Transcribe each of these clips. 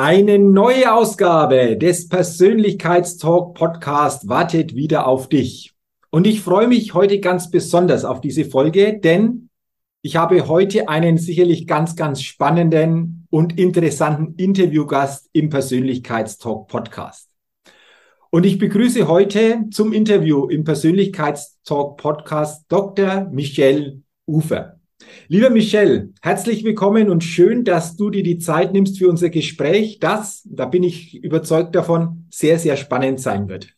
Eine neue Ausgabe des Persönlichkeitstalk Podcast wartet wieder auf dich. Und ich freue mich heute ganz besonders auf diese Folge, denn ich habe heute einen sicherlich ganz, ganz spannenden und interessanten Interviewgast im Persönlichkeitstalk Podcast. Und ich begrüße heute zum Interview im Persönlichkeitstalk Podcast Dr. Michelle Ufer. Lieber Michel, herzlich willkommen und schön, dass du dir die Zeit nimmst für unser Gespräch, das, da bin ich überzeugt davon, sehr, sehr spannend sein wird.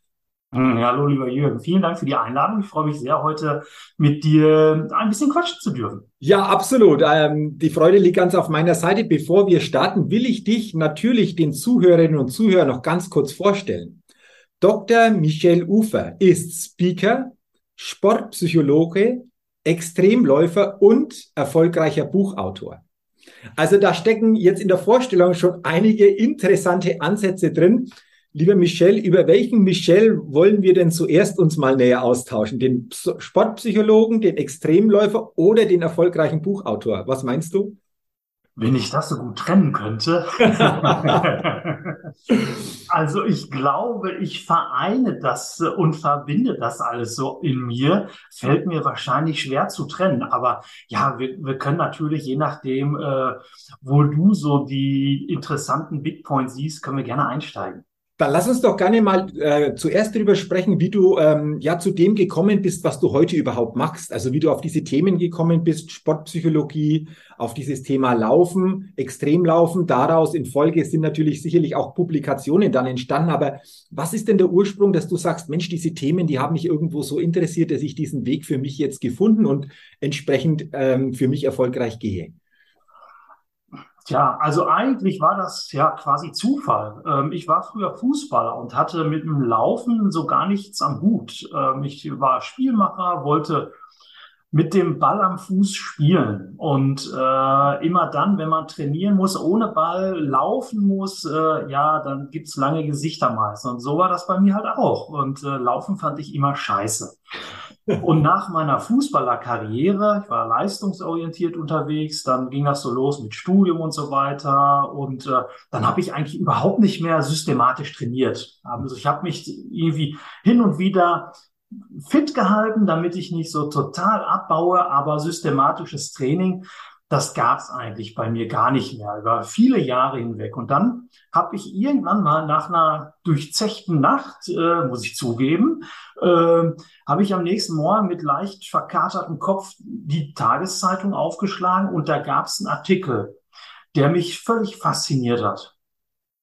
Hm, hallo, lieber Jürgen. Vielen Dank für die Einladung. Ich freue mich sehr, heute mit dir ein bisschen quatschen zu dürfen. Ja, absolut. Ähm, die Freude liegt ganz auf meiner Seite. Bevor wir starten, will ich dich natürlich den Zuhörerinnen und Zuhörern noch ganz kurz vorstellen. Dr. Michel Ufer ist Speaker, Sportpsychologe, Extremläufer und erfolgreicher Buchautor. Also da stecken jetzt in der Vorstellung schon einige interessante Ansätze drin. Lieber Michel, über welchen Michel wollen wir denn zuerst uns mal näher austauschen? Den Sportpsychologen, den Extremläufer oder den erfolgreichen Buchautor? Was meinst du? Wenn ich das so gut trennen könnte. also ich glaube, ich vereine das und verbinde das alles so in mir. Fällt mir wahrscheinlich schwer zu trennen. Aber ja, wir, wir können natürlich, je nachdem, äh, wo du so die interessanten Big Points siehst, können wir gerne einsteigen. Dann lass uns doch gerne mal äh, zuerst darüber sprechen, wie du ähm, ja zu dem gekommen bist, was du heute überhaupt machst. Also wie du auf diese Themen gekommen bist, Sportpsychologie, auf dieses Thema Laufen, Extremlaufen. Daraus in Folge sind natürlich sicherlich auch Publikationen dann entstanden. Aber was ist denn der Ursprung, dass du sagst, Mensch, diese Themen, die haben mich irgendwo so interessiert, dass ich diesen Weg für mich jetzt gefunden und entsprechend ähm, für mich erfolgreich gehe? Tja, also eigentlich war das ja quasi Zufall. Ähm, ich war früher Fußballer und hatte mit dem Laufen so gar nichts am Hut. Ähm, ich war Spielmacher, wollte mit dem Ball am Fuß spielen. Und äh, immer dann, wenn man trainieren muss, ohne Ball laufen muss, äh, ja, dann gibt's lange Gesichter meist. Und so war das bei mir halt auch. Und äh, Laufen fand ich immer scheiße. Und nach meiner Fußballerkarriere, ich war leistungsorientiert unterwegs, dann ging das so los mit Studium und so weiter. Und äh, dann habe ich eigentlich überhaupt nicht mehr systematisch trainiert. Also ich habe mich irgendwie hin und wieder fit gehalten, damit ich nicht so total abbaue, aber systematisches Training das gab's eigentlich bei mir gar nicht mehr über viele Jahre hinweg. Und dann habe ich irgendwann mal nach einer durchzechten Nacht, äh, muss ich zugeben, äh, habe ich am nächsten Morgen mit leicht verkatertem Kopf die Tageszeitung aufgeschlagen und da gab's einen Artikel, der mich völlig fasziniert hat.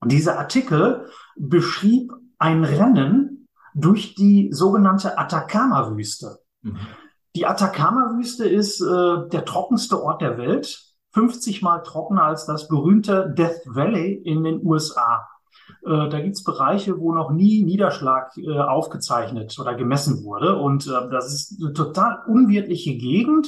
Und dieser Artikel beschrieb ein Rennen durch die sogenannte Atacama-Wüste. Mhm. Die Atacama-Wüste ist äh, der trockenste Ort der Welt, 50 mal trockener als das berühmte Death Valley in den USA. Äh, da gibt's Bereiche, wo noch nie Niederschlag äh, aufgezeichnet oder gemessen wurde. Und äh, das ist eine total unwirtliche Gegend,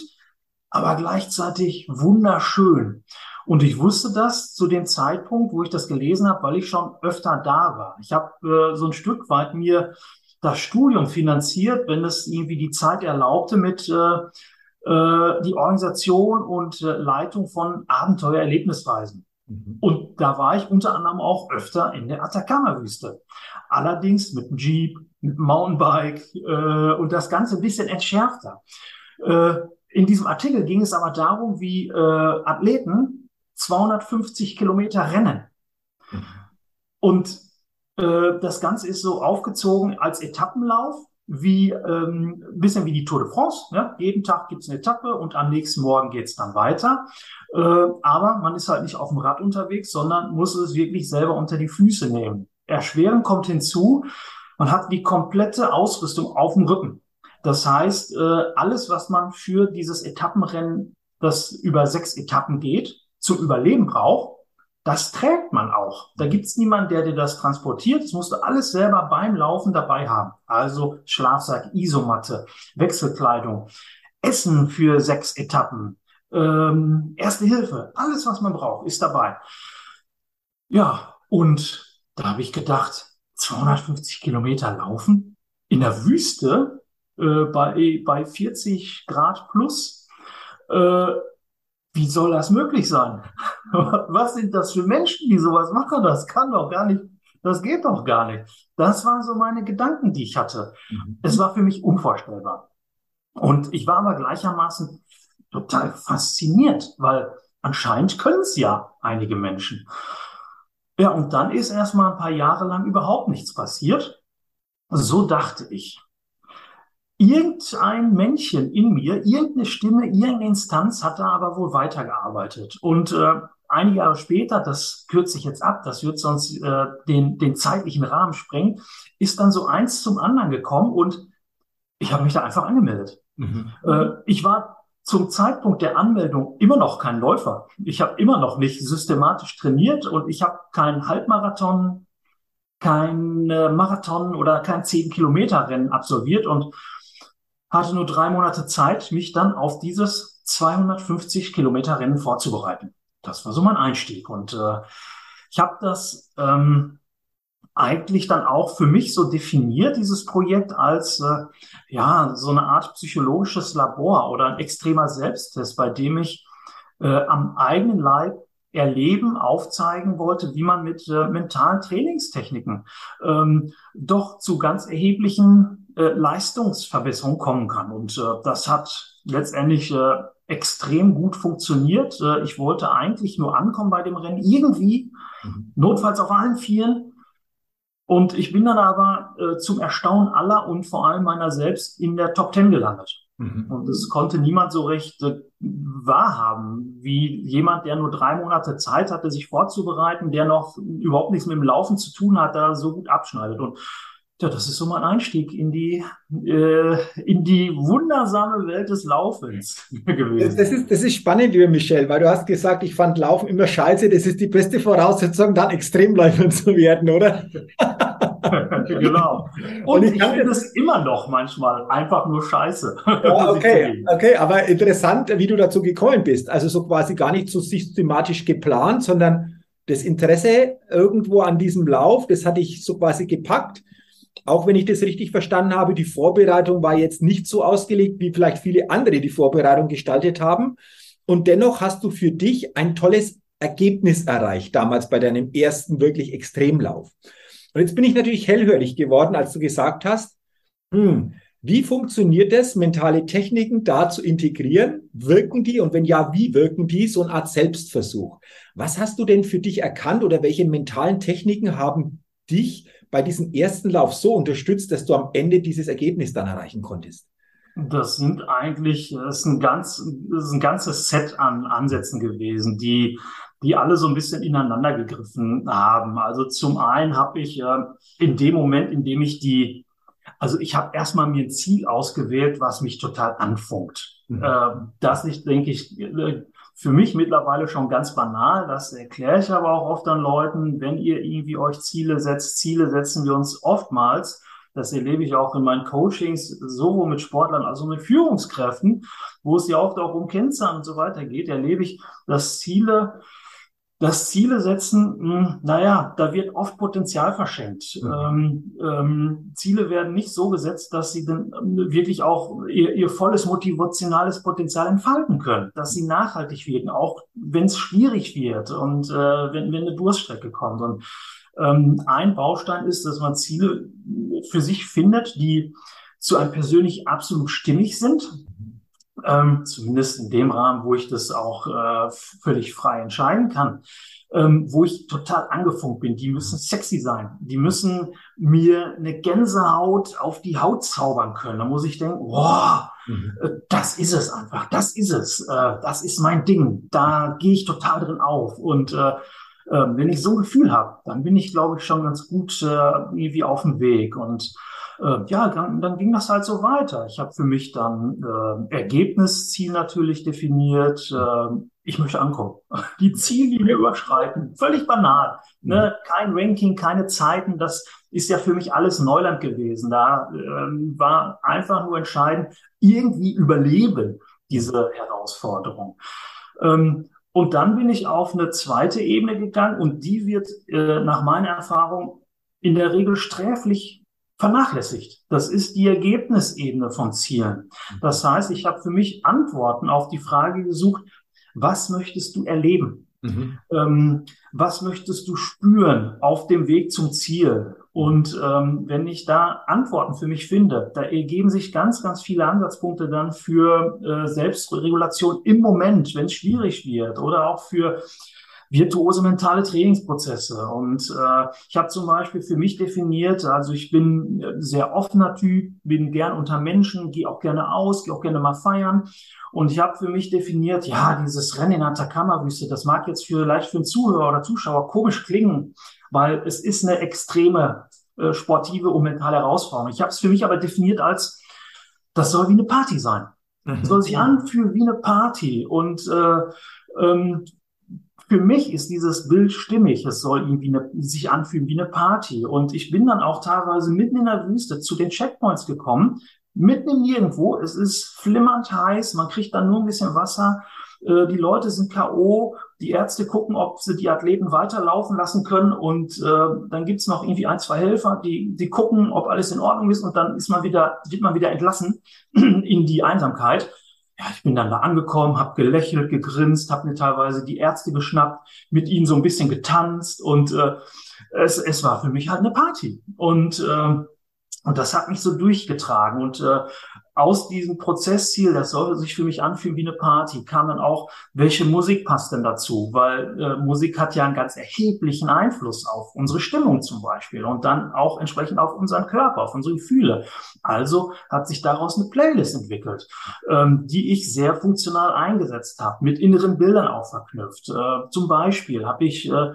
aber gleichzeitig wunderschön. Und ich wusste das zu dem Zeitpunkt, wo ich das gelesen habe, weil ich schon öfter da war. Ich habe äh, so ein Stück weit mir das Studium finanziert, wenn es irgendwie die Zeit erlaubte, mit äh, äh, die Organisation und äh, Leitung von Abenteuererlebnisreisen. Mhm. Und da war ich unter anderem auch öfter in der Atacama-Wüste. Allerdings mit dem Jeep, mit dem Mountainbike äh, und das Ganze ein bisschen entschärfter. Äh, in diesem Artikel ging es aber darum, wie äh, Athleten 250 Kilometer rennen. Mhm. Und das Ganze ist so aufgezogen als Etappenlauf, wie ähm, bisschen wie die Tour de France. Ja? Jeden Tag gibt es eine Etappe und am nächsten Morgen geht es dann weiter. Äh, aber man ist halt nicht auf dem Rad unterwegs, sondern muss es wirklich selber unter die Füße nehmen. Erschweren kommt hinzu, man hat die komplette Ausrüstung auf dem Rücken. Das heißt, äh, alles, was man für dieses Etappenrennen, das über sechs Etappen geht, zum Überleben braucht, das trägt man auch. Da gibt's niemanden, der dir das transportiert. Das musst du alles selber beim Laufen dabei haben. Also Schlafsack, Isomatte, Wechselkleidung, Essen für sechs Etappen, ähm, Erste Hilfe, alles, was man braucht, ist dabei. Ja, und da habe ich gedacht, 250 Kilometer laufen in der Wüste äh, bei, bei 40 Grad plus. Äh, wie soll das möglich sein? Was sind das für Menschen, die sowas machen? Das kann doch gar nicht, das geht doch gar nicht. Das waren so meine Gedanken, die ich hatte. Mhm. Es war für mich unvorstellbar. Und ich war aber gleichermaßen total fasziniert, weil anscheinend können es ja einige Menschen. Ja, und dann ist erstmal ein paar Jahre lang überhaupt nichts passiert. So dachte ich irgendein Männchen in mir, irgendeine Stimme, irgendeine Instanz hat da aber wohl weitergearbeitet. Und äh, einige Jahre später, das kürze ich jetzt ab, das wird sonst äh, den, den zeitlichen Rahmen sprengen, ist dann so eins zum anderen gekommen und ich habe mich da einfach angemeldet. Mhm. Äh, ich war zum Zeitpunkt der Anmeldung immer noch kein Läufer. Ich habe immer noch nicht systematisch trainiert und ich habe keinen Halbmarathon, kein Marathon oder kein 10 Kilometer Rennen absolviert und hatte nur drei Monate Zeit, mich dann auf dieses 250 Kilometer Rennen vorzubereiten. Das war so mein Einstieg. Und äh, ich habe das ähm, eigentlich dann auch für mich so definiert, dieses Projekt, als äh, ja so eine Art psychologisches Labor oder ein extremer Selbsttest, bei dem ich äh, am eigenen Leib erleben, aufzeigen wollte, wie man mit äh, mentalen Trainingstechniken ähm, doch zu ganz erheblichen äh, Leistungsverbesserung kommen kann. Und äh, das hat letztendlich äh, extrem gut funktioniert. Äh, ich wollte eigentlich nur ankommen bei dem Rennen, irgendwie, mhm. notfalls auf allen Vieren. Und ich bin dann aber äh, zum Erstaunen aller und vor allem meiner selbst in der Top Ten gelandet. Mhm. Und es konnte niemand so recht äh, wahrhaben, wie jemand, der nur drei Monate Zeit hatte, sich vorzubereiten, der noch überhaupt nichts mit dem Laufen zu tun hat, da so gut abschneidet. Und ja, das ist so mein Einstieg in die, äh, in die wundersame Welt des Laufens gewesen. Das ist, das ist spannend, lieber Michel, weil du hast gesagt, ich fand Laufen immer scheiße. Das ist die beste Voraussetzung, dann Extremläufer zu werden, oder? genau. Und, Und ich, ich finde es immer noch manchmal einfach nur scheiße. Ja, okay, okay, aber interessant, wie du dazu gekommen bist. Also so quasi gar nicht so systematisch geplant, sondern das Interesse irgendwo an diesem Lauf, das hatte ich so quasi gepackt auch wenn ich das richtig verstanden habe, die Vorbereitung war jetzt nicht so ausgelegt, wie vielleicht viele andere die Vorbereitung gestaltet haben. Und dennoch hast du für dich ein tolles Ergebnis erreicht, damals bei deinem ersten wirklich Extremlauf. Und jetzt bin ich natürlich hellhörig geworden, als du gesagt hast, hm, wie funktioniert es, mentale Techniken da zu integrieren? Wirken die? Und wenn ja, wie wirken die? So eine Art Selbstversuch. Was hast du denn für dich erkannt oder welche mentalen Techniken haben dich bei diesem ersten Lauf so unterstützt, dass du am Ende dieses Ergebnis dann erreichen konntest? Das sind eigentlich, das ist ein ganz, das ist ein ganzes Set an Ansätzen gewesen, die, die alle so ein bisschen ineinander gegriffen haben. Also zum einen habe ich äh, in dem Moment, in dem ich die, also ich habe erstmal mir ein Ziel ausgewählt, was mich total anfunkt. Mhm. Äh, das ich, denke ich, äh, für mich mittlerweile schon ganz banal. Das erkläre ich aber auch oft an Leuten, wenn ihr irgendwie euch Ziele setzt. Ziele setzen wir uns oftmals. Das erlebe ich auch in meinen Coachings, sowohl mit Sportlern als auch mit Führungskräften, wo es ja oft auch um Kennzahlen und so weiter geht, erlebe ich, dass Ziele das Ziele setzen, mh, hm, naja, da wird oft Potenzial verschenkt. Mhm. Ähm, ähm, Ziele werden nicht so gesetzt, dass sie dann ähm, wirklich auch ihr, ihr volles motivationales Potenzial entfalten können, dass sie nachhaltig wirken, auch wenn es schwierig wird und äh, wenn, wenn eine Durststrecke kommt. Und ähm, ein Baustein ist, dass man Ziele für sich findet, die zu einem persönlich absolut stimmig sind ähm, zumindest in dem Rahmen, wo ich das auch äh, völlig frei entscheiden kann, ähm, wo ich total angefunkt bin. Die müssen sexy sein. Die müssen mir eine Gänsehaut auf die Haut zaubern können. Da muss ich denken, wow, mhm. Äh, das ist es einfach. Das ist es. Äh, das ist mein Ding. Da gehe ich total drin auf. Und äh, äh, wenn ich so ein Gefühl habe, dann bin ich, glaube ich, schon ganz gut äh, irgendwie auf dem Weg. Und äh, ja, dann, dann ging das halt so weiter. Ich habe für mich dann äh, Ergebnisziel natürlich definiert. Äh, ich möchte ankommen. Die Ziellinie überschreiten. Völlig banal. Ne? Mhm. Kein Ranking, keine Zeiten. Das ist ja für mich alles Neuland gewesen. Da ähm, war einfach nur entscheidend, irgendwie überleben diese Herausforderung. Ähm, und dann bin ich auf eine zweite Ebene gegangen und die wird äh, nach meiner Erfahrung in der Regel sträflich vernachlässigt. Das ist die Ergebnisebene von Zielen. Das heißt, ich habe für mich Antworten auf die Frage gesucht, was möchtest du erleben? Mhm. Ähm, was möchtest du spüren auf dem Weg zum Ziel? Und ähm, wenn ich da Antworten für mich finde, da ergeben sich ganz, ganz viele Ansatzpunkte dann für äh, Selbstregulation im Moment, wenn es schwierig wird oder auch für virtuose mentale Trainingsprozesse. Und äh, ich habe zum Beispiel für mich definiert, also ich bin sehr offener Typ, bin gern unter Menschen, gehe auch gerne aus, gehe auch gerne mal feiern. Und ich habe für mich definiert, ja, dieses Rennen in Atacama-Wüste, das mag jetzt vielleicht für einen Zuhörer oder Zuschauer komisch klingen, weil es ist eine extreme äh, sportive und mentale Herausforderung. Ich habe es für mich aber definiert als, das soll wie eine Party sein. Mhm. soll sich anfühlen wie eine Party. Und äh, ähm, für mich ist dieses Bild stimmig. Es soll irgendwie eine, sich anfühlen wie eine Party. Und ich bin dann auch teilweise mitten in der Wüste zu den Checkpoints gekommen, mitten im Nirgendwo. Es ist flimmernd heiß, man kriegt dann nur ein bisschen Wasser. Äh, die Leute sind K.O., die Ärzte gucken, ob sie die Athleten weiterlaufen lassen können und äh, dann gibt's noch irgendwie ein, zwei Helfer, die, die gucken, ob alles in Ordnung ist und dann ist man wieder, wird man wieder entlassen in die Einsamkeit ja, ich bin dann da angekommen, habe gelächelt, gegrinst, habe mir teilweise die Ärzte geschnappt, mit ihnen so ein bisschen getanzt und äh, es, es war für mich halt eine Party. Und äh, und das hat mich so durchgetragen. Und äh, aus diesem Prozessziel, das soll sich für mich anfühlen wie eine Party, kam dann auch, welche Musik passt denn dazu? Weil äh, Musik hat ja einen ganz erheblichen Einfluss auf unsere Stimmung zum Beispiel und dann auch entsprechend auf unseren Körper, auf unsere Gefühle. Also hat sich daraus eine Playlist entwickelt, ähm, die ich sehr funktional eingesetzt habe, mit inneren Bildern auch verknüpft. Äh, zum Beispiel habe ich äh,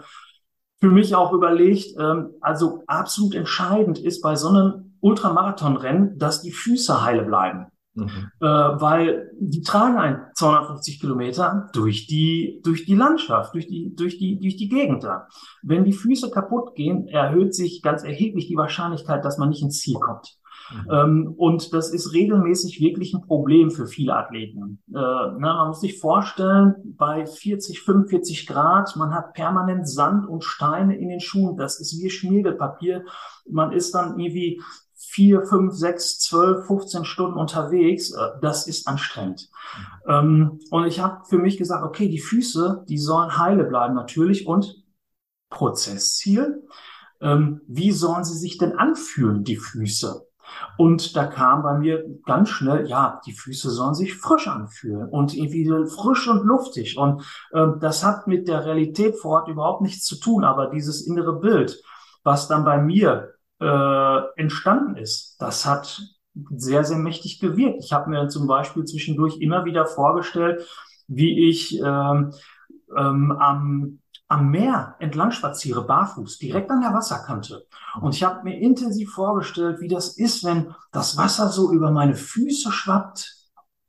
für mich auch überlegt, ähm, also absolut entscheidend ist bei so einem Ultramarathonrennen, dass die Füße heile bleiben. Mhm. Äh, weil die tragen ein 250 Kilometer durch die, durch die Landschaft, durch die, durch die, durch die Gegend da. Wenn die Füße kaputt gehen, erhöht sich ganz erheblich die Wahrscheinlichkeit, dass man nicht ins Ziel kommt. Mhm. Ähm, und das ist regelmäßig wirklich ein Problem für viele Athleten. Äh, na, man muss sich vorstellen, bei 40, 45 Grad, man hat permanent Sand und Steine in den Schuhen. Das ist wie Schmiergelpapier. Man ist dann irgendwie vier, fünf, sechs, zwölf, 15 Stunden unterwegs, äh, das ist anstrengend. Mhm. und ich habe für mich gesagt, okay, die Füße, die sollen heile bleiben natürlich und Prozessziel, ähm, wie sollen sie sich denn anfühlen, die Füße? Und da kam bei mir ganz schnell, ja, die Füße sollen sich frisch anfühlen und irgendwie frisch und luftig. Und äh, das hat mit der Realität vor Ort überhaupt nichts zu tun, aber dieses innere Bild, was dann bei mir äh, entstanden ist, das hat sehr, sehr mächtig gewirkt. Ich habe mir zum Beispiel zwischendurch immer wieder vorgestellt, wie ich ähm, ähm, am, am Meer entlang spaziere, barfuß, direkt an der Wasserkante. Und ich habe mir intensiv vorgestellt, wie das ist, wenn das Wasser so über meine Füße schwappt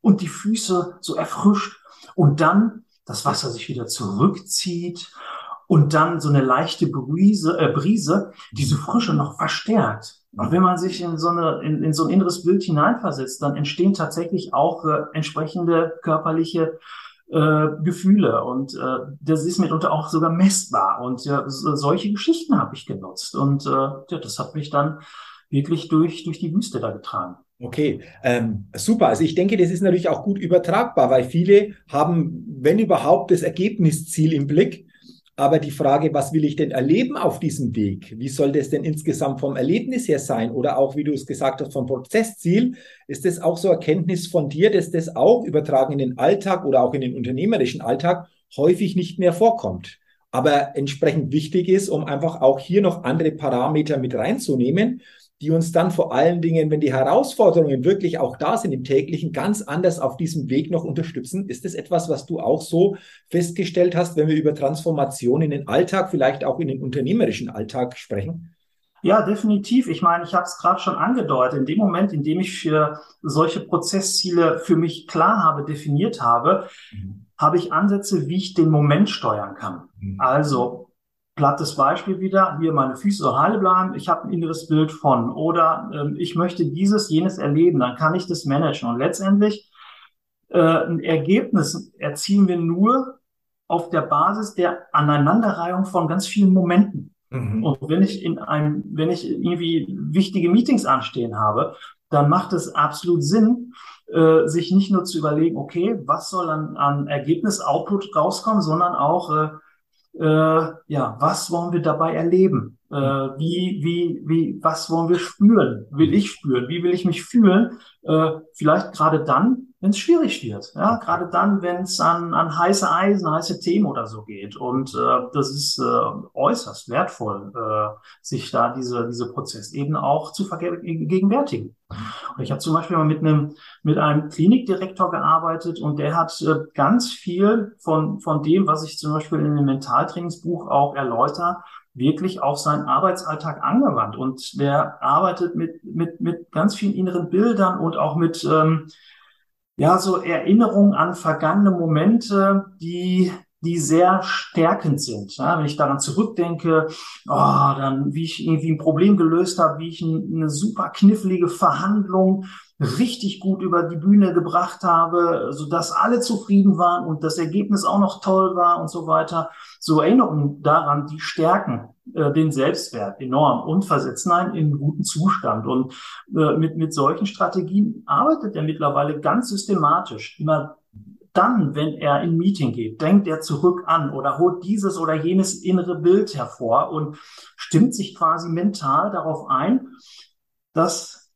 und die Füße so erfrischt und dann das Wasser sich wieder zurückzieht und dann so eine leichte Brise, äh, Brise diese Frische noch verstärkt. Und wenn man sich in so, eine, in, in so ein inneres Bild hineinversetzt, dann entstehen tatsächlich auch äh, entsprechende körperliche äh, Gefühle. Und äh, das ist mitunter auch sogar messbar. Und ja, so, solche Geschichten habe ich genutzt. Und äh, ja, das hat mich dann wirklich durch, durch die Wüste da getragen. Okay, ähm, super. Also ich denke, das ist natürlich auch gut übertragbar, weil viele haben, wenn überhaupt, das Ergebnisziel im Blick Aber die Frage, was will ich denn erleben auf diesem Weg? Wie soll das denn insgesamt vom Erlebnis her sein? Oder auch, wie du es gesagt hast, vom Prozessziel? Ist das auch so Erkenntnis von dir, dass das auch übertragen in den Alltag oder auch in den unternehmerischen Alltag häufig nicht mehr vorkommt? Aber entsprechend wichtig ist, um einfach auch hier noch andere Parameter mit reinzunehmen, die uns dann vor allen Dingen, wenn die Herausforderungen wirklich auch da sind im täglichen, ganz anders auf diesem Weg noch unterstützen. Ist das etwas, was du auch so festgestellt hast, wenn wir über Transformation in den Alltag, vielleicht auch in den unternehmerischen Alltag sprechen? Ja, definitiv. Ich meine, ich habe es gerade schon angedeutet. In dem Moment, in dem ich für solche Prozessziele für mich klar habe, definiert habe, mhm. habe ich Ansätze, wie ich den Moment steuern kann. Mhm. Also plattes Beispiel wieder, hier meine Füße so heile bleiben, ich habe ein inneres Bild von oder ähm, ich möchte dieses, jenes erleben, dann kann ich das managen. Und letztendlich äh, ein Ergebnis erzielen wir nur auf der Basis der Aneinanderreihung von ganz vielen Momenten. Mhm. Und wenn ich in einem, wenn ich irgendwie wichtige Meetings anstehen habe, dann macht es absolut Sinn, äh, sich nicht nur zu überlegen, okay, was soll an, an Ergebnis, Output rauskommen, sondern auch, äh, äh, ja, was wollen wir dabei erleben? Äh, wie, wie, wie, was wollen wir spüren? Will ich spüren? Wie will ich mich fühlen? Äh, vielleicht gerade dann, wenn es schwierig wird. Ja, gerade dann, wenn es an, an heiße Eisen, heiße Themen oder so geht. Und äh, das ist äh, äußerst wertvoll, äh, sich da diese, diese Prozess eben auch zu vergegenwärtigen. Und ich habe zum Beispiel mal mit einem, mit einem Klinikdirektor gearbeitet und der hat äh, ganz viel von, von dem, was ich zum Beispiel in dem Mentaltrainingsbuch auch erläutere, wirklich auf seinen Arbeitsalltag angewandt. Und der arbeitet mit, mit, mit ganz vielen inneren Bildern und auch mit, ähm, ja, so Erinnerungen an vergangene Momente, die, die sehr stärkend sind. Ja, wenn ich daran zurückdenke, oh, dann, wie ich irgendwie ein Problem gelöst habe, wie ich eine super knifflige Verhandlung richtig gut über die Bühne gebracht habe, so dass alle zufrieden waren und das Ergebnis auch noch toll war und so weiter. So Erinnerungen daran, die stärken äh, den Selbstwert enorm und versetzen einen in einen guten Zustand. Und äh, mit, mit solchen Strategien arbeitet er mittlerweile ganz systematisch. Immer dann, wenn er in Meeting geht, denkt er zurück an oder holt dieses oder jenes innere Bild hervor und stimmt sich quasi mental darauf ein, dass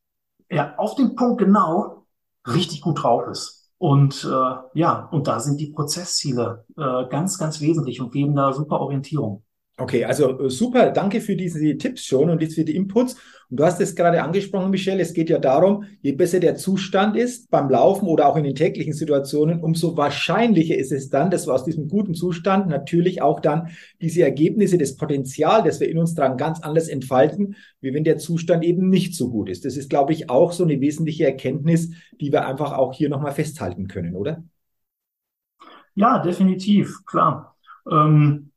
er auf den Punkt genau richtig gut drauf ist. Und äh, ja, und da sind die Prozessziele äh, ganz, ganz wesentlich und geben da super Orientierung. Okay, also äh, super, danke für diese Tipps schon und jetzt für die Inputs. Und du hast es gerade angesprochen, Michelle, es geht ja darum, je besser der Zustand ist beim Laufen oder auch in den täglichen Situationen, umso wahrscheinlicher ist es dann, dass wir aus diesem guten Zustand natürlich auch dann diese Ergebnisse, das Potenzial, das wir in uns dran ganz anders entfalten, wie wenn der Zustand eben nicht so gut ist. Das ist, glaube ich, auch so eine wesentliche Erkenntnis, die wir einfach auch hier nochmal festhalten können, oder? Ja, definitiv, klar. Ähm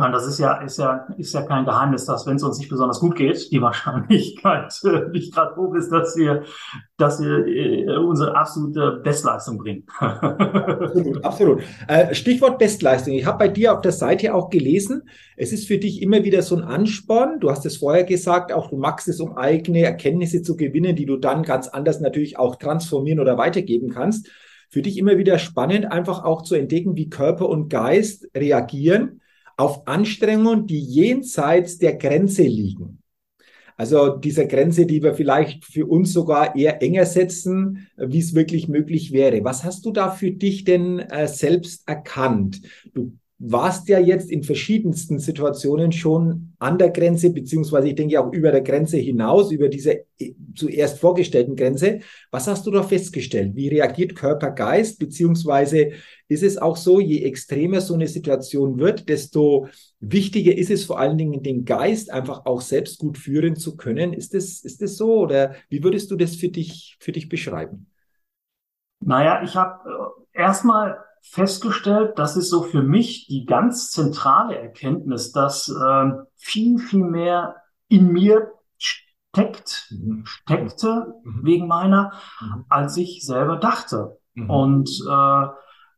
meine, das ist ja, ist ja, ist ja kein Geheimnis, dass wenn es uns nicht besonders gut geht, die Wahrscheinlichkeit äh, nicht gerade hoch ist, dass wir, dass wir äh, unsere absolute Bestleistung bringen. absolut, absolut. Äh, Stichwort Bestleistung. Ich habe bei dir auf der Seite auch gelesen, es ist für dich immer wieder so ein Ansporn. Du hast es vorher gesagt, auch du magst es, um eigene Erkenntnisse zu gewinnen, die du dann ganz anders natürlich auch transformieren oder weitergeben kannst. Für dich immer wieder spannend, einfach auch zu entdecken, wie Körper und Geist reagieren auf Anstrengungen, die jenseits der Grenze liegen. Also dieser Grenze, die wir vielleicht für uns sogar eher enger setzen, wie es wirklich möglich wäre. Was hast du da für dich denn äh, selbst erkannt? Du warst ja jetzt in verschiedensten Situationen schon an der Grenze, beziehungsweise ich denke auch über der Grenze hinaus, über diese äh, zuerst vorgestellten Grenze. Was hast du da festgestellt? Wie reagiert Körper, Geist, beziehungsweise ist es auch so, je extremer so eine Situation wird, desto wichtiger ist es vor allen Dingen, den Geist einfach auch selbst gut führen zu können. Ist das, ist das so oder wie würdest du das für dich, für dich beschreiben? Naja, ich habe äh, erstmal festgestellt, das ist so für mich die ganz zentrale Erkenntnis, dass äh, viel, viel mehr in mir steckt, mhm. steckte mhm. wegen meiner, mhm. als ich selber dachte. Mhm. Und, äh,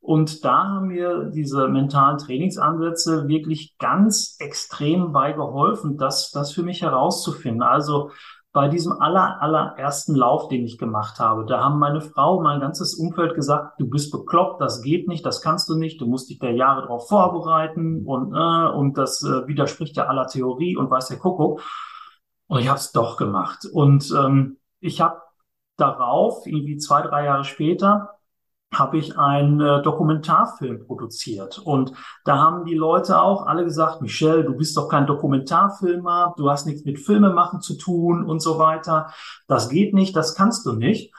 und da haben mir diese mentalen Trainingsansätze wirklich ganz extrem bei geholfen, das, das für mich herauszufinden. Also bei diesem aller, allerersten Lauf, den ich gemacht habe, da haben meine Frau, mein ganzes Umfeld gesagt, du bist bekloppt, das geht nicht, das kannst du nicht, du musst dich da Jahre darauf vorbereiten und, äh, und das äh, widerspricht ja aller Theorie und weiß der Kuckuck. Und ich habe es doch gemacht. Und ähm, ich habe darauf, irgendwie zwei, drei Jahre später, habe ich einen äh, Dokumentarfilm produziert. Und da haben die Leute auch alle gesagt, Michelle, du bist doch kein Dokumentarfilmer, du hast nichts mit Filmemachen zu tun und so weiter. Das geht nicht, das kannst du nicht.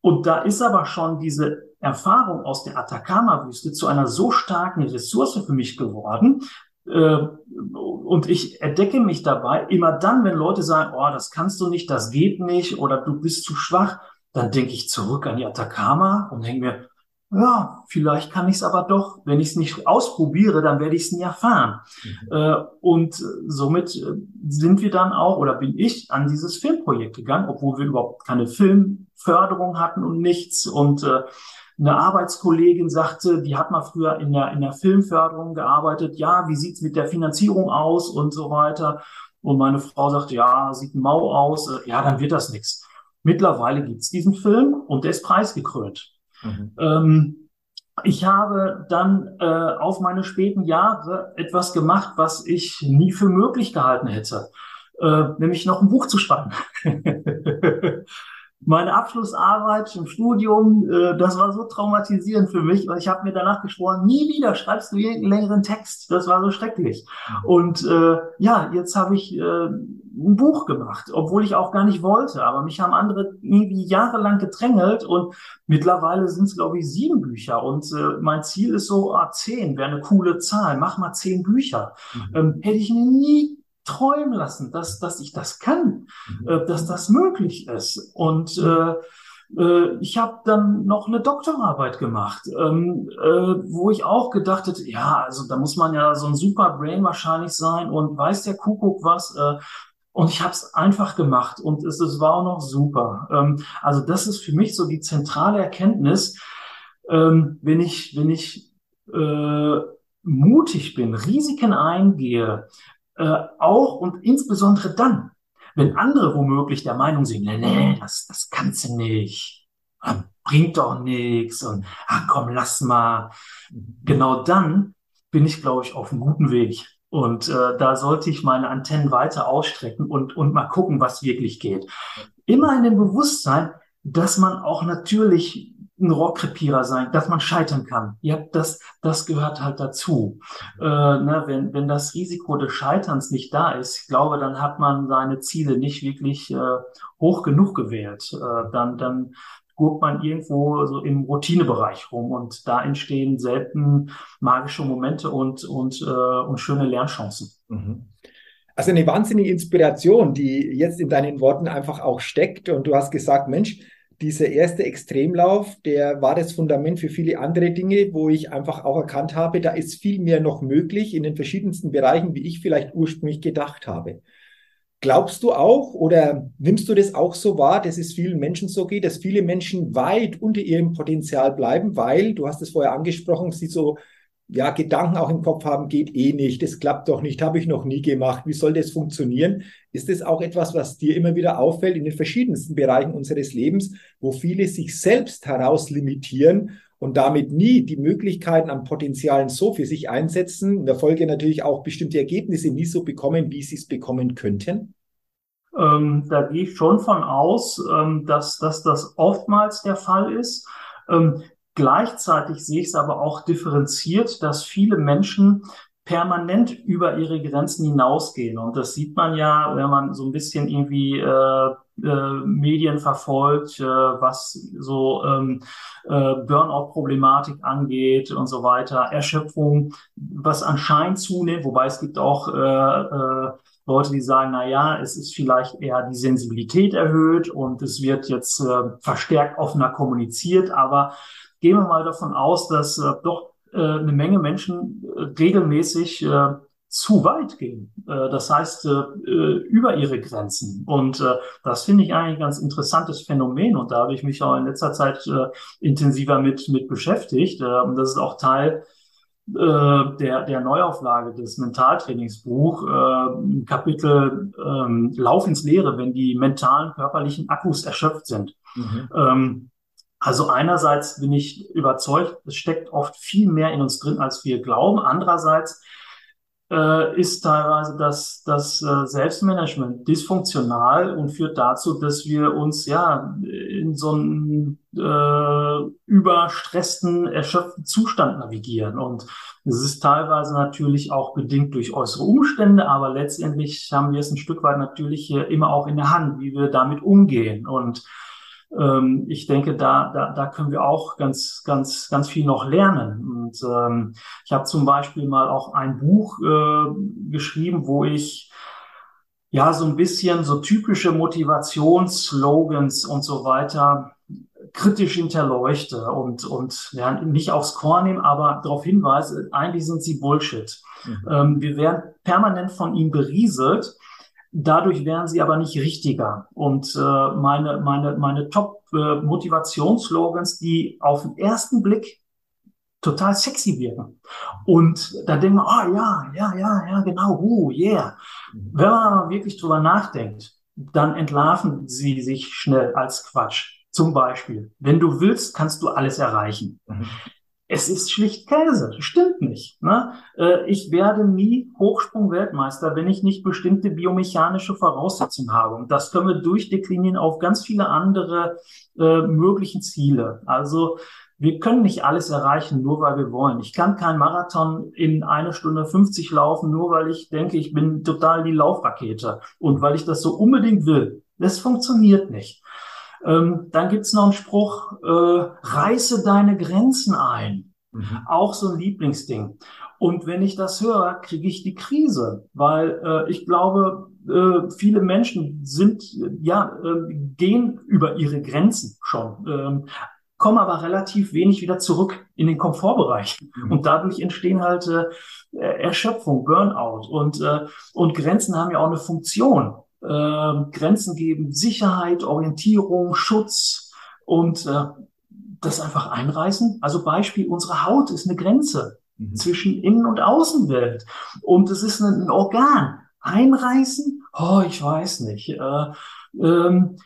Und da ist aber schon diese Erfahrung aus der Atacama-Wüste zu einer so starken Ressource für mich geworden. Äh, und ich entdecke mich dabei immer dann, wenn Leute sagen, oh, das kannst du nicht, das geht nicht oder du bist zu schwach dann denke ich zurück an die Atacama und denke mir, ja, vielleicht kann ich es aber doch. Wenn ich es nicht ausprobiere, dann werde ich es nie erfahren. Mhm. Äh, und somit äh, sind wir dann auch, oder bin ich an dieses Filmprojekt gegangen, obwohl wir überhaupt keine Filmförderung hatten und nichts. Und äh, eine Arbeitskollegin sagte, die hat mal früher in der, in der Filmförderung gearbeitet. Ja, wie sieht's mit der Finanzierung aus und so weiter. Und meine Frau sagte, ja, sieht mau aus. Äh, ja, dann wird das nichts. Mittlerweile gibt's diesen Film und der ist preisgekrönt. Mhm. Ähm, ich habe dann äh, auf meine späten Jahre etwas gemacht, was ich nie für möglich gehalten hätte, äh, nämlich noch ein Buch zu schreiben. meine Abschlussarbeit im Studium, äh, das war so traumatisierend für mich, weil ich habe mir danach geschworen, nie wieder schreibst du einen längeren Text. Das war so schrecklich. Mhm. Und äh, ja, jetzt habe ich äh, ein Buch gemacht, obwohl ich auch gar nicht wollte. Aber mich haben andere irgendwie jahrelang gedrängelt und mittlerweile sind es, glaube ich, sieben Bücher. Und äh, mein Ziel ist so, ah, zehn wäre eine coole Zahl. Mach mal zehn Bücher. Mhm. Ähm, hätte ich mir nie träumen lassen, dass, dass ich das kann, mhm. äh, dass das möglich ist. Und äh, äh, ich habe dann noch eine Doktorarbeit gemacht, ähm, äh, wo ich auch gedacht hätte, ja, also da muss man ja so ein super Brain wahrscheinlich sein und weiß der Kuckuck was. Äh, und ich habe es einfach gemacht und es, es war auch noch super. Ähm, also das ist für mich so die zentrale Erkenntnis, ähm, wenn ich, wenn ich äh, mutig bin, Risiken eingehe, äh, auch und insbesondere dann, wenn andere womöglich der Meinung sind, nee, nee, das, das kannst du nicht, bringt doch nichts und ach komm, lass mal. Genau dann bin ich, glaube ich, auf einem guten Weg. Und äh, da sollte ich meine Antennen weiter ausstrecken und, und mal gucken, was wirklich geht. Immer in dem Bewusstsein, dass man auch natürlich ein Rohrkrepierer sein, dass man scheitern kann. Ja, das, das gehört halt dazu. Äh, ne, wenn, wenn das Risiko des Scheiterns nicht da ist, ich glaube, dann hat man seine Ziele nicht wirklich äh, hoch genug gewählt. Äh, dann, dann guckt man irgendwo so im Routinebereich rum und da entstehen selten magische Momente und, und, äh, und schöne Lernchancen. Mhm. Also eine wahnsinnige Inspiration, die jetzt in deinen Worten einfach auch steckt. Und du hast gesagt, Mensch, dieser erste Extremlauf, der war das Fundament für viele andere Dinge, wo ich einfach auch erkannt habe, da ist viel mehr noch möglich in den verschiedensten Bereichen, wie ich vielleicht ursprünglich gedacht habe. Glaubst du auch oder nimmst du das auch so wahr, dass es vielen Menschen so geht, dass viele Menschen weit unter ihrem Potenzial bleiben, weil, du hast es vorher angesprochen, sie so ja, Gedanken auch im Kopf haben, geht eh nicht, das klappt doch nicht, habe ich noch nie gemacht, wie soll das funktionieren? Ist das auch etwas, was dir immer wieder auffällt in den verschiedensten Bereichen unseres Lebens, wo viele sich selbst heraus limitieren und damit nie die Möglichkeiten an Potenzialen so für sich einsetzen, in der Folge natürlich auch bestimmte Ergebnisse nie so bekommen, wie sie es bekommen könnten? Ähm, da gehe ich schon von aus, ähm, dass, dass das oftmals der Fall ist. Ähm, Gleichzeitig sehe ich es aber auch differenziert, dass viele Menschen permanent über ihre Grenzen hinausgehen. Und das sieht man ja, wenn man so ein bisschen irgendwie äh, äh, Medien verfolgt, äh, was so ähm, äh, Burnout-Problematik angeht und so weiter, Erschöpfung, was anscheinend zunimmt, wobei es gibt auch äh, äh, Leute, die sagen, na ja, es ist vielleicht eher die Sensibilität erhöht und es wird jetzt verstärkt offener kommuniziert, aber gehen wir mal davon aus, dass doch äh, eine Menge Menschen äh, regelmäßig äh, zu weit gehen. Äh, das heißt, äh, über ihre Grenzen. Und das finde ich eigentlich ein ganz interessantes Phänomen. Und da habe ich mich auch in letzter Zeit intensiver mit, mit beschäftigt. Und das ist auch Teil der, der Neuauflage des Mentaltrainingsbuch ein Kapitel ähm, Lauf ins Leere, wenn die mentalen, körperlichen Akkus erschöpft sind. Mhm. Ähm, also einerseits bin ich überzeugt, es steckt oft viel mehr in uns drin, als wir glauben. Andererseits äh, ist teilweise das, das äh, Selbstmanagement dysfunktional und führt dazu, dass wir uns ja in so einen äh, überstressten, erschöpften Zustand navigieren. Und es ist teilweise natürlich auch bedingt durch äußere Umstände, aber letztendlich haben wir es ein Stück weit natürlich hier immer auch in der Hand, wie wir damit umgehen. Und ähm, ich denke, da, da, da können wir auch ganz, ganz, ganz viel noch lernen. Und ähm, ich habe zum Beispiel mal auch ein Buch äh, geschrieben, wo ich ja so ein bisschen so typische Motivationsslogans und so weiter kritisch hinterleuchte und, und ja, nicht aufs Korn nehmen, aber darauf hinweise, eigentlich sind sie Bullshit. Mhm. Ähm, wir werden permanent von ihm berieselt Dadurch wären sie aber nicht richtiger. Und äh, meine, meine, meine Top-Motivationsslogans, äh, die auf den ersten Blick total sexy wirken. Und da denkt man, ah oh, ja, ja, ja, ja, genau, uh, yeah. Mhm. Wenn man aber wirklich drüber nachdenkt, dann entlarven sie sich schnell als Quatsch. Zum Beispiel, wenn du willst, kannst du alles erreichen. Mhm. Es ist schlicht Käse. Stimmt nicht. Ne? Äh, ich werde nie Hochsprung-Weltmeister, wenn ich nicht bestimmte biomechanische Voraussetzungen habe. Und das können wir durchdeklinieren auf ganz viele andere äh, möglichen Ziele. Also wir können nicht alles erreichen, nur weil wir wollen. Ich kann keinen Marathon in einer Stunde 50 laufen, nur weil ich denke, ich bin total die Laufrakete und weil ich das so unbedingt will. Das funktioniert nicht. Ähm, dann gibt's noch einen Spruch, äh, reiße deine Grenzen ein. Mhm. Auch so ein Lieblingsding. Und wenn ich das höre, kriege ich die Krise, weil äh, ich glaube, äh, viele Menschen sind, ja, äh, gehen über ihre Grenzen schon, ähm, kommen aber relativ wenig wieder zurück in den Komfortbereich. Mhm. Und dadurch entstehen halt äh, Erschöpfung, Burnout. Und, äh, und Grenzen haben ja auch eine Funktion äh, Grenzen geben, Sicherheit, Orientierung, Schutz und äh, das einfach einreißen. Also Beispiel, unsere Haut ist eine Grenze mhm. zwischen Innen- und Außenwelt und es ist ein, ein Organ. Einreißen? Oh, ich weiß nicht. Äh, ähm,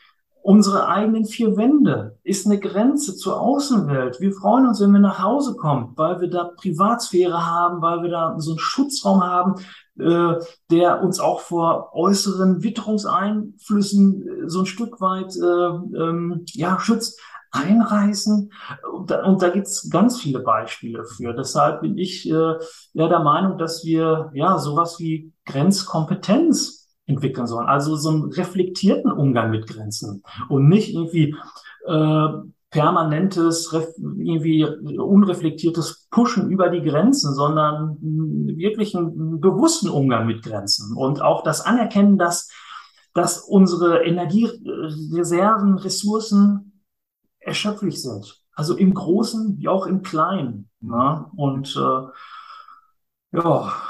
unsere eigenen vier Wände ist eine Grenze zur Außenwelt. Wir freuen uns, wenn wir nach Hause kommen, weil wir da Privatsphäre haben, weil wir da so einen Schutzraum haben, äh, der uns auch vor äußeren Witterungseinflüssen äh, so ein Stück weit äh, ähm, ja, schützt einreißen. Und da, und da gibt es ganz viele Beispiele für. Deshalb bin ich äh, ja der Meinung, dass wir ja sowas wie Grenzkompetenz entwickeln sollen. Also so einen reflektierten Umgang mit Grenzen und nicht irgendwie äh, permanentes, irgendwie unreflektiertes Pushen über die Grenzen, sondern wirklich einen bewussten Umgang mit Grenzen und auch das Anerkennen, dass, dass unsere Energiereserven, Ressourcen erschöpflich sind. Also im Großen wie auch im Kleinen. Ne? Und äh, ja.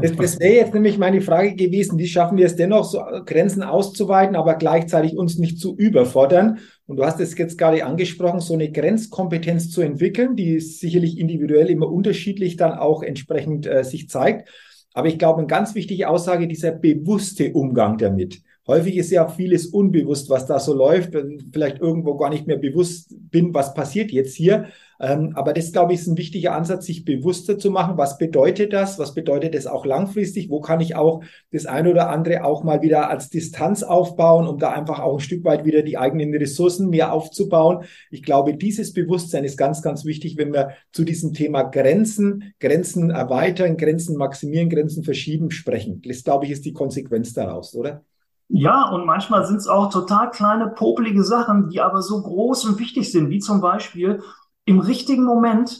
Das, das wäre jetzt nämlich meine Frage gewesen, wie schaffen wir es dennoch, so Grenzen auszuweiten, aber gleichzeitig uns nicht zu überfordern? Und du hast es jetzt gerade angesprochen, so eine Grenzkompetenz zu entwickeln, die sicherlich individuell immer unterschiedlich dann auch entsprechend äh, sich zeigt. Aber ich glaube, eine ganz wichtige Aussage, dieser bewusste Umgang damit. Häufig ist ja vieles unbewusst, was da so läuft, vielleicht irgendwo gar nicht mehr bewusst bin, was passiert jetzt hier. Ähm, aber das, glaube ich, ist ein wichtiger Ansatz, sich bewusster zu machen. Was bedeutet das? Was bedeutet das auch langfristig? Wo kann ich auch das eine oder andere auch mal wieder als Distanz aufbauen, um da einfach auch ein Stück weit wieder die eigenen Ressourcen mehr aufzubauen? Ich glaube, dieses Bewusstsein ist ganz, ganz wichtig, wenn wir zu diesem Thema Grenzen, Grenzen erweitern, Grenzen maximieren, Grenzen verschieben sprechen. Das, glaube ich, ist die Konsequenz daraus, oder? Ja, und manchmal sind es auch total kleine, popelige Sachen, die aber so groß und wichtig sind, wie zum Beispiel, im richtigen Moment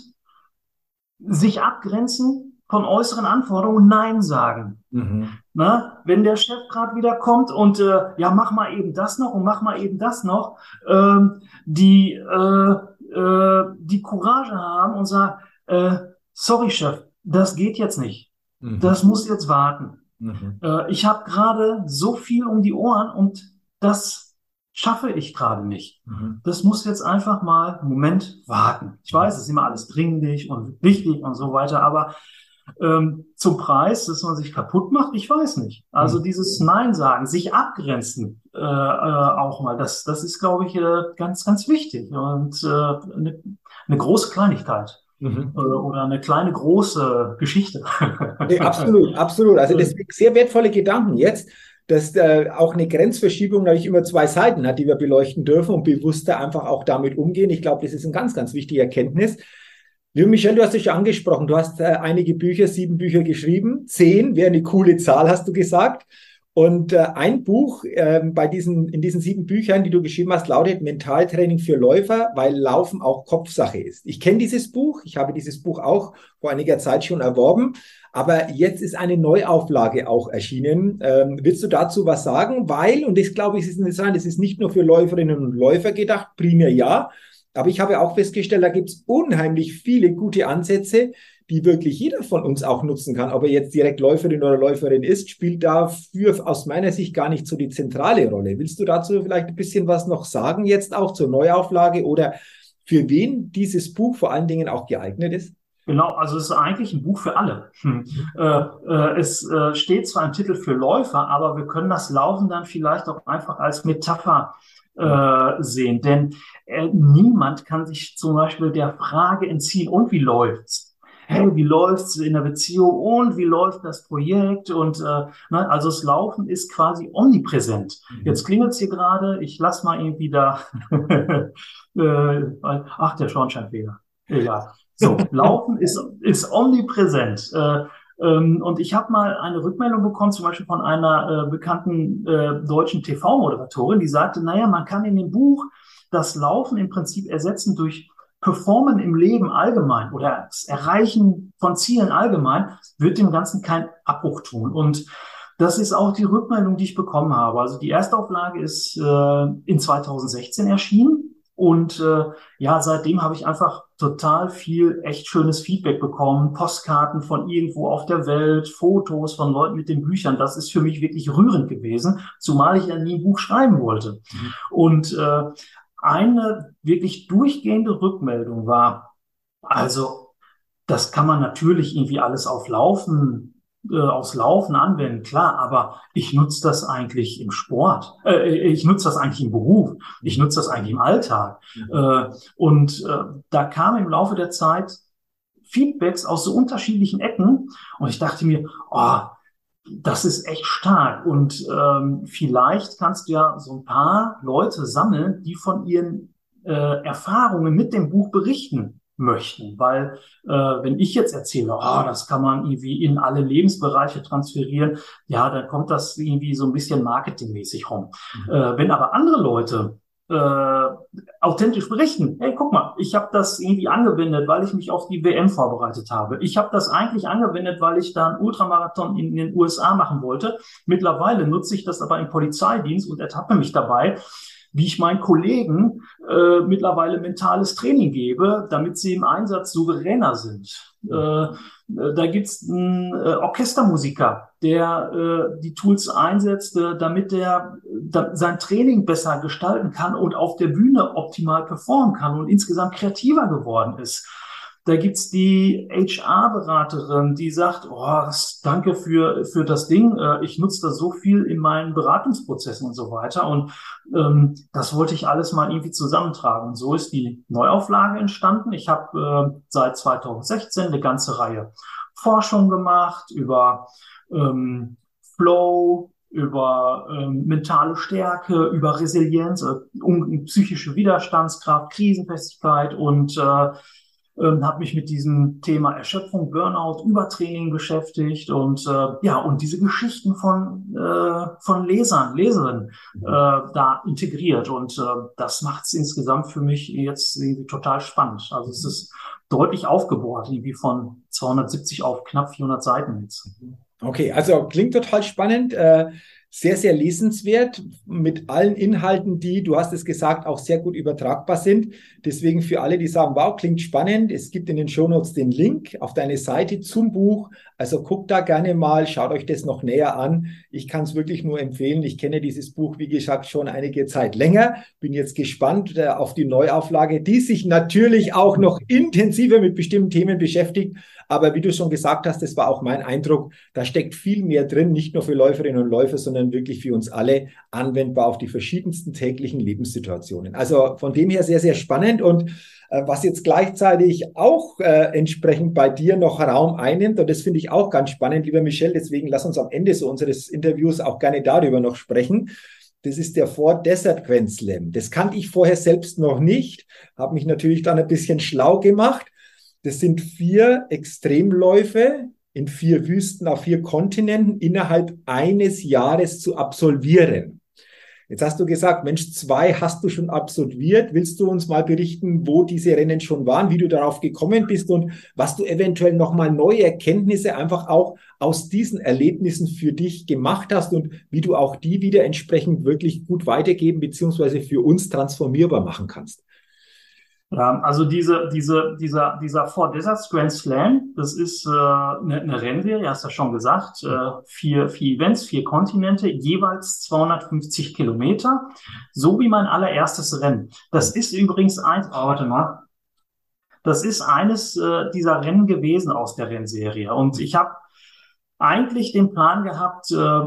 sich abgrenzen von äußeren Anforderungen Nein sagen. Mhm. Na, wenn der Chef gerade wieder kommt und äh, ja, mach mal eben das noch und mach mal eben das noch, ähm, die, äh, äh, die Courage haben und sagen, äh, sorry Chef, das geht jetzt nicht. Mhm. Das muss jetzt warten. Mhm. Äh, ich habe gerade so viel um die Ohren und das schaffe ich gerade nicht. Mhm. Das muss jetzt einfach mal einen Moment warten. Ich weiß, es ist immer alles dringlich und wichtig und so weiter, aber ähm, zum Preis, dass man sich kaputt macht, ich weiß nicht. Also mhm. dieses Nein sagen, sich abgrenzen äh, äh, auch mal, das, das ist, glaube ich, äh, ganz, ganz wichtig und äh, eine, eine große Kleinigkeit. Mhm. Äh, oder eine kleine große Geschichte. Nee, absolut, absolut. Also deswegen sehr wertvolle Gedanken jetzt dass äh, auch eine Grenzverschiebung natürlich immer zwei Seiten hat, die wir beleuchten dürfen und bewusster einfach auch damit umgehen. Ich glaube, das ist eine ganz, ganz wichtige Erkenntnis. Liebe Michelle, du hast dich angesprochen. Du hast äh, einige Bücher, sieben Bücher geschrieben. Zehn wäre eine coole Zahl, hast du gesagt. Und äh, ein Buch äh, bei diesen, in diesen sieben Büchern, die du geschrieben hast, lautet Mentaltraining für Läufer, weil Laufen auch Kopfsache ist. Ich kenne dieses Buch. Ich habe dieses Buch auch vor einiger Zeit schon erworben. Aber jetzt ist eine Neuauflage auch erschienen. Ähm, willst du dazu was sagen? Weil, und das glaube ich, ist interessant, es ist nicht nur für Läuferinnen und Läufer gedacht, primär ja, aber ich habe auch festgestellt, da gibt es unheimlich viele gute Ansätze, die wirklich jeder von uns auch nutzen kann. Ob er jetzt direkt Läuferin oder Läuferin ist, spielt dafür aus meiner Sicht gar nicht so die zentrale Rolle. Willst du dazu vielleicht ein bisschen was noch sagen, jetzt auch zur Neuauflage oder für wen dieses Buch vor allen Dingen auch geeignet ist? Genau, also es ist eigentlich ein Buch für alle. Hm. Äh, äh, es äh, steht zwar ein Titel für Läufer, aber wir können das Laufen dann vielleicht auch einfach als Metapher äh, sehen. Denn äh, niemand kann sich zum Beispiel der Frage entziehen, und wie läuft's? Hey, wie läuft's in der Beziehung und wie läuft das Projekt? Und äh, ne, also das Laufen ist quasi omnipräsent. Mhm. Jetzt klingelt's hier gerade, ich lass mal irgendwie da. äh, ach, der Schornsteinfeger. Egal. So, Laufen ist, ist omnipräsent. Äh, ähm, und ich habe mal eine Rückmeldung bekommen, zum Beispiel von einer äh, bekannten äh, deutschen TV-Moderatorin, die sagte, naja, man kann in dem Buch das Laufen im Prinzip ersetzen durch Performen im Leben allgemein oder das Erreichen von Zielen allgemein, wird dem Ganzen keinen Abbruch tun. Und das ist auch die Rückmeldung, die ich bekommen habe. Also die erste Auflage ist äh, in 2016 erschienen. Und äh, ja, seitdem habe ich einfach total viel echt schönes Feedback bekommen, Postkarten von irgendwo auf der Welt, Fotos von Leuten mit den Büchern. Das ist für mich wirklich rührend gewesen, zumal ich ja nie ein Buch schreiben wollte. Mhm. Und äh, eine wirklich durchgehende Rückmeldung war, also das kann man natürlich irgendwie alles auf Laufen äh, aufs Laufen anwenden, klar, aber ich nutze das eigentlich im Sport, äh, ich nutze das eigentlich im Beruf, ich nutze das eigentlich im Alltag. Mhm. Äh, und äh, da kam im Laufe der Zeit Feedbacks aus so unterschiedlichen Ecken und ich dachte mir, oh, das ist echt stark. Und ähm, vielleicht kannst du ja so ein paar Leute sammeln, die von ihren äh, Erfahrungen mit dem Buch berichten möchten. Weil äh, wenn ich jetzt erzähle, oh, das kann man irgendwie in alle Lebensbereiche transferieren, ja, dann kommt das irgendwie so ein bisschen marketingmäßig rum. Mhm. Äh, wenn aber andere Leute äh, authentisch berichten. Hey, guck mal, ich habe das irgendwie angewendet, weil ich mich auf die WM vorbereitet habe. Ich habe das eigentlich angewendet, weil ich da einen Ultramarathon in, in den USA machen wollte. Mittlerweile nutze ich das aber im Polizeidienst und ertappe mich dabei, wie ich meinen Kollegen äh, mittlerweile mentales Training gebe, damit sie im Einsatz souveräner sind. Äh, äh da gibt's einen äh, Orchestermusiker, der äh, die Tools einsetzt, äh, damit er da, sein Training besser gestalten kann und auf der Bühne optimal performen kann und insgesamt kreativer geworden ist. Da gibt's die HR-Beraterin, die sagt, oh, danke für, für das Ding. Äh, ich nutze das so viel in meinen Beratungsprozessen und so weiter. Und ähm, das wollte ich alles mal irgendwie zusammentragen. Und so ist die Neuauflage entstanden. Ich habe äh, seit 2016 eine ganze Reihe Forschung gemacht über ähm, Flow, über ähm, mentale Stärke, über Resilienz, äh, um, psychische Widerstandskraft, Krisenfestigkeit und äh, ähm, habe mich mit diesem Thema Erschöpfung, Burnout, Übertraining beschäftigt und äh, ja und diese Geschichten von äh, von Lesern, Leserinnen mhm. äh, da integriert und äh, das macht es insgesamt für mich jetzt irgendwie total spannend. Also es ist deutlich aufgebohrt, irgendwie von 270 auf knapp 400 Seiten jetzt. Okay, also klingt total spannend. Äh sehr, sehr lesenswert mit allen Inhalten, die, du hast es gesagt, auch sehr gut übertragbar sind. Deswegen für alle, die sagen, wow, klingt spannend, es gibt in den Shownotes den Link auf deine Seite zum Buch. Also guckt da gerne mal, schaut euch das noch näher an. Ich kann es wirklich nur empfehlen. Ich kenne dieses Buch, wie gesagt, schon einige Zeit länger. Bin jetzt gespannt äh, auf die Neuauflage, die sich natürlich auch noch intensiver mit bestimmten Themen beschäftigt. Aber wie du schon gesagt hast, das war auch mein Eindruck, da steckt viel mehr drin, nicht nur für Läuferinnen und Läufer, sondern wirklich für uns alle anwendbar auf die verschiedensten täglichen Lebenssituationen. Also von dem her sehr, sehr spannend und äh, was jetzt gleichzeitig auch äh, entsprechend bei dir noch Raum einnimmt. Und das finde ich auch ganz spannend, lieber Michel. Deswegen lass uns am Ende so unseres Interviews auch gerne darüber noch sprechen. Das ist der Ford Desert Grand Slam. Das kannte ich vorher selbst noch nicht, habe mich natürlich dann ein bisschen schlau gemacht das sind vier Extremläufe in vier Wüsten auf vier Kontinenten innerhalb eines Jahres zu absolvieren. Jetzt hast du gesagt, Mensch, zwei hast du schon absolviert. Willst du uns mal berichten, wo diese Rennen schon waren, wie du darauf gekommen bist und was du eventuell nochmal neue Erkenntnisse einfach auch aus diesen Erlebnissen für dich gemacht hast und wie du auch die wieder entsprechend wirklich gut weitergeben beziehungsweise für uns transformierbar machen kannst? Ja, also diese, diese, dieser, dieser Four Deserts Grand Slam, das ist äh, eine, eine Rennserie, hast du ja schon gesagt, äh, vier, vier Events, vier Kontinente, jeweils 250 Kilometer, so wie mein allererstes Rennen. Das ist übrigens eins, oh, warte mal, das ist eines äh, dieser Rennen gewesen aus der Rennserie. Und ich habe eigentlich den Plan gehabt, äh,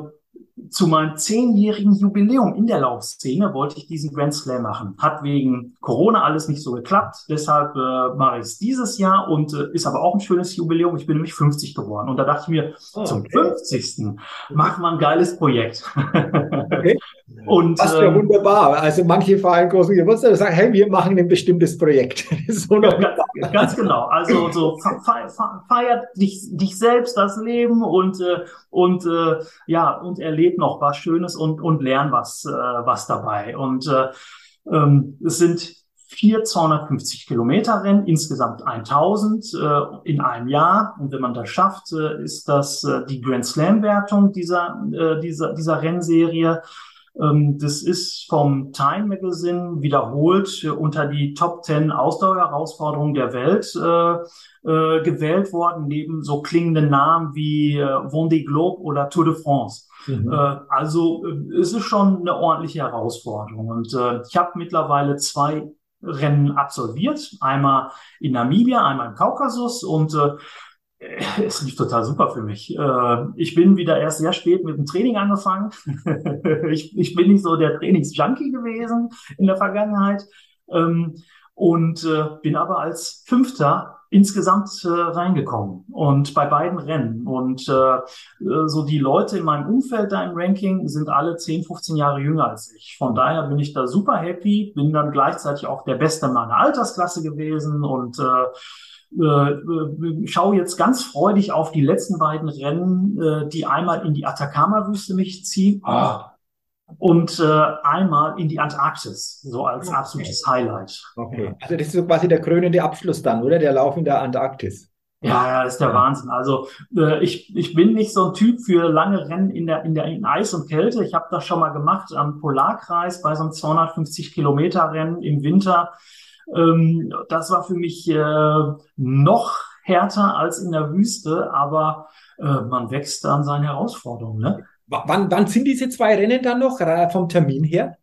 zu meinem zehnjährigen Jubiläum in der Laufszene wollte ich diesen Grand Slam machen. Hat wegen Corona alles nicht so geklappt. Deshalb äh, mache ich es dieses Jahr und äh, ist aber auch ein schönes Jubiläum. Ich bin nämlich 50 geworden. Und da dachte ich mir, oh, zum 50. machen wir ein geiles Projekt. Okay. Und, das wäre ähm, wunderbar. Also manche feiern großen Geburtstag und sagen, hey, wir machen ein bestimmtes Projekt. so ganz, ganz, genau. Also so feiert dich, dich selbst das Leben und, äh, und äh, ja, und erlebt noch was Schönes und, und lern was, äh, was dabei. Und äh, ähm, es sind vier 250 Kilometer Rennen, insgesamt 1000 äh, in einem Jahr. Und wenn man das schafft, äh, ist das äh, die Grand Slam Wertung dieser, äh, dieser, dieser Rennserie. Ähm, das ist vom Time Magazine wiederholt unter die Top 10 Ausdauerherausforderungen der Welt äh, äh, gewählt worden, neben so klingenden Namen wie äh, Vendée Globe oder Tour de France. Mhm. Äh, also äh, es ist schon eine ordentliche Herausforderung. Und äh, ich habe mittlerweile zwei Rennen absolviert, einmal in Namibia, einmal im Kaukasus und äh, es lief total super für mich. Äh, ich bin wieder erst sehr spät mit dem Training angefangen. ich, ich bin nicht so der Trainingsjunkie gewesen in der Vergangenheit ähm, und äh, bin aber als Fünfter insgesamt äh, reingekommen und bei beiden Rennen. Und so die Leute in meinem Umfeld da im Ranking sind alle 10, 15 Jahre jünger als ich. Von daher bin ich da super happy, bin dann gleichzeitig auch der Beste meiner Altersklasse gewesen und äh, äh, schaue jetzt ganz freudig auf die letzten beiden Rennen, äh, die einmal in die Atacama-Wüste mich ziehen ah. Und äh, einmal in die Antarktis, so als okay. absolutes Highlight. Okay, also das ist so quasi der krönende Abschluss dann, oder? Der Lauf in der Antarktis. Ja, ja, ist der Wahnsinn. Also äh, ich, ich bin nicht so ein Typ für lange Rennen in der in der in Eis und Kälte. Ich habe das schon mal gemacht am Polarkreis bei so einem 250 Kilometer Rennen im Winter. Ähm, das war für mich äh, noch härter als in der Wüste, aber äh, man wächst an seinen Herausforderungen. Ne? Wann, wann sind diese zwei Rennen dann noch äh, vom Termin her?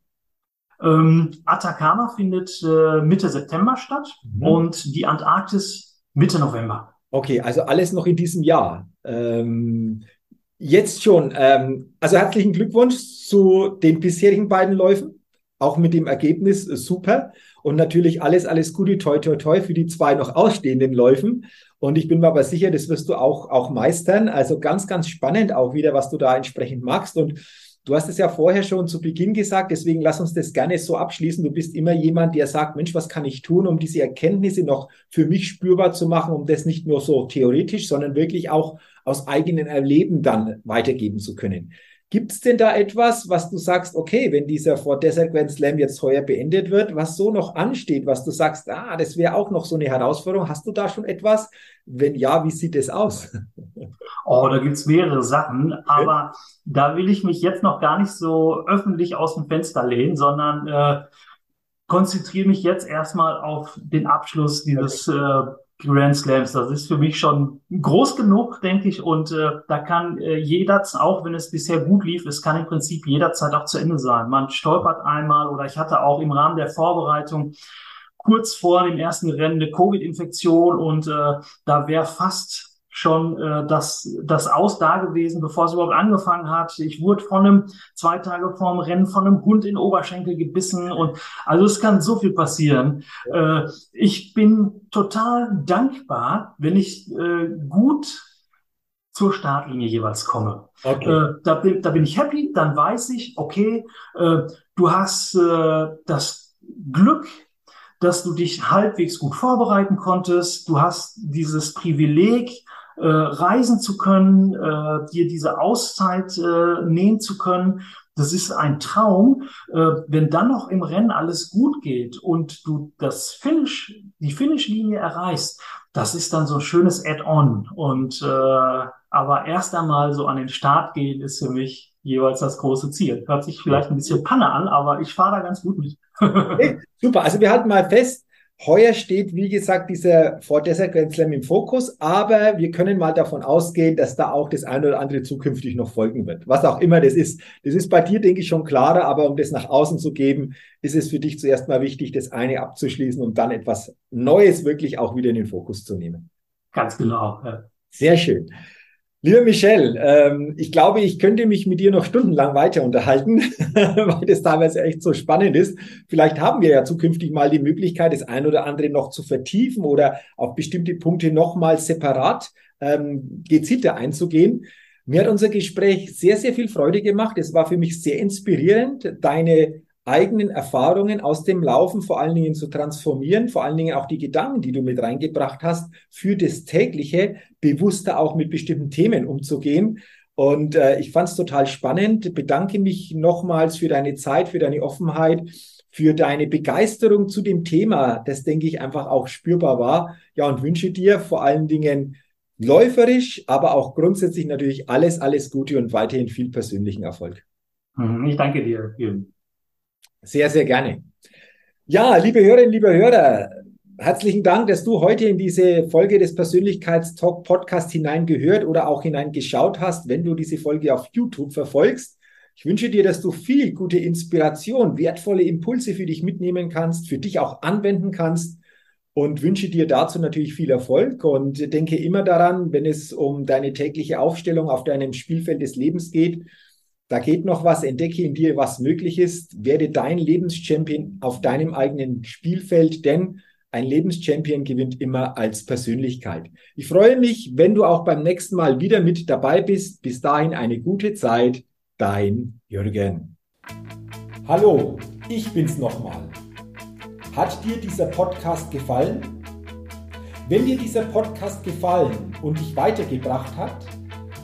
Ähm, Atacama findet äh, Mitte September statt mhm. und die Antarktis Mitte November. Okay, also alles noch in diesem Jahr. Ähm, jetzt schon. Ähm, also herzlichen Glückwunsch zu den bisherigen beiden Läufen. Auch mit dem Ergebnis äh, super. Und natürlich alles, alles Gute, toi, toi, toi für die zwei noch ausstehenden Läufen. Und ich bin mir aber sicher, das wirst du auch, auch meistern. Also ganz, ganz spannend auch wieder, was du da entsprechend magst. Und du hast es ja vorher schon zu Beginn gesagt, deswegen lass uns das gerne so abschließen. Du bist immer jemand, der sagt, Mensch, was kann ich tun, um diese Erkenntnisse noch für mich spürbar zu machen, um das nicht nur so theoretisch, sondern wirklich auch aus eigenen Erleben dann weitergeben zu können. Gibt es denn da etwas, was du sagst, okay, wenn dieser Ford Desert Grand Slam jetzt heuer beendet wird, was so noch ansteht, was du sagst, ah, das wäre auch noch so eine Herausforderung. Hast du da schon etwas? Wenn ja, wie sieht es aus? Oh, da gibt's mehrere Sachen, aber da will ich mich jetzt noch gar nicht so öffentlich aus dem Fenster lehnen, sondern äh, konzentriere mich jetzt erstmal auf den Abschluss dieses okay. äh, Grand Slams. Das ist für mich schon groß genug, denke ich. Und äh, da kann äh, jederzeit, auch wenn es bisher gut lief, es kann im Prinzip jederzeit auch zu Ende sein. Man stolpert einmal oder ich hatte auch im Rahmen der Vorbereitung kurz vor dem ersten Rennen eine Covid-Infektion und äh, da wäre fast schon äh, das, das Aus da gewesen, bevor es überhaupt angefangen hat. Ich wurde von einem, zwei Tage vorm Rennen, von einem Hund in Oberschenkel gebissen und also es kann so viel passieren. Äh, ich bin total dankbar, wenn ich äh, gut zur Startlinie jeweils komme. Okay. Äh, da, bin, da bin ich happy, dann weiß ich, okay, äh, du hast äh, das Glück, dass du dich halbwegs gut vorbereiten konntest. Du hast dieses Privileg, äh, reisen zu können, äh, dir diese Auszeit äh, nehmen zu können. Das ist ein Traum. Äh, wenn dann noch im Rennen alles gut geht und du das Finish, die Finishlinie erreichst, das ist dann so ein schönes Add-on. Und äh, aber erst einmal so an den Start gehen ist für mich jeweils das große Ziel. Hört sich vielleicht ein bisschen Panne an, aber ich fahre da ganz gut mit. hey, super. Also wir halten mal fest, Heuer steht, wie gesagt, dieser Ford Desert Grand Slam im Fokus, aber wir können mal davon ausgehen, dass da auch das eine oder andere zukünftig noch folgen wird. Was auch immer das ist. Das ist bei dir, denke ich, schon klarer, aber um das nach außen zu geben, ist es für dich zuerst mal wichtig, das eine abzuschließen und dann etwas Neues wirklich auch wieder in den Fokus zu nehmen. Ganz genau. Ja. Sehr schön. Lieber Michel, ähm, ich glaube, ich könnte mich mit dir noch stundenlang weiter unterhalten, weil das teilweise echt so spannend ist. Vielleicht haben wir ja zukünftig mal die Möglichkeit, das ein oder andere noch zu vertiefen oder auf bestimmte Punkte nochmal separat ähm, gezielter einzugehen. Mir hat unser Gespräch sehr, sehr viel Freude gemacht. Es war für mich sehr inspirierend, deine eigenen Erfahrungen aus dem Laufen vor allen Dingen zu transformieren, vor allen Dingen auch die Gedanken, die du mit reingebracht hast, für das tägliche bewusster auch mit bestimmten Themen umzugehen. Und äh, ich fand es total spannend. Bedanke mich nochmals für deine Zeit, für deine Offenheit, für deine Begeisterung zu dem Thema, das denke ich einfach auch spürbar war. Ja, und wünsche dir vor allen Dingen läuferisch, aber auch grundsätzlich natürlich alles, alles Gute und weiterhin viel persönlichen Erfolg. Mhm, ich danke dir. Vielen. Sehr, sehr gerne. Ja, liebe Hörerinnen, liebe Hörer, herzlichen Dank, dass du heute in diese Folge des Persönlichkeitstalk Podcast hineingehört oder auch hineingeschaut hast, wenn du diese Folge auf YouTube verfolgst. Ich wünsche dir, dass du viel gute Inspiration, wertvolle Impulse für dich mitnehmen kannst, für dich auch anwenden kannst und wünsche dir dazu natürlich viel Erfolg und denke immer daran, wenn es um deine tägliche Aufstellung auf deinem Spielfeld des Lebens geht, da geht noch was, entdecke in dir, was möglich ist, werde dein Lebenschampion auf deinem eigenen Spielfeld, denn ein Lebenschampion gewinnt immer als Persönlichkeit. Ich freue mich, wenn du auch beim nächsten Mal wieder mit dabei bist. Bis dahin eine gute Zeit. Dein Jürgen. Hallo, ich bin's nochmal. Hat dir dieser Podcast gefallen? Wenn dir dieser Podcast gefallen und dich weitergebracht hat,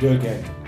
Jürgen.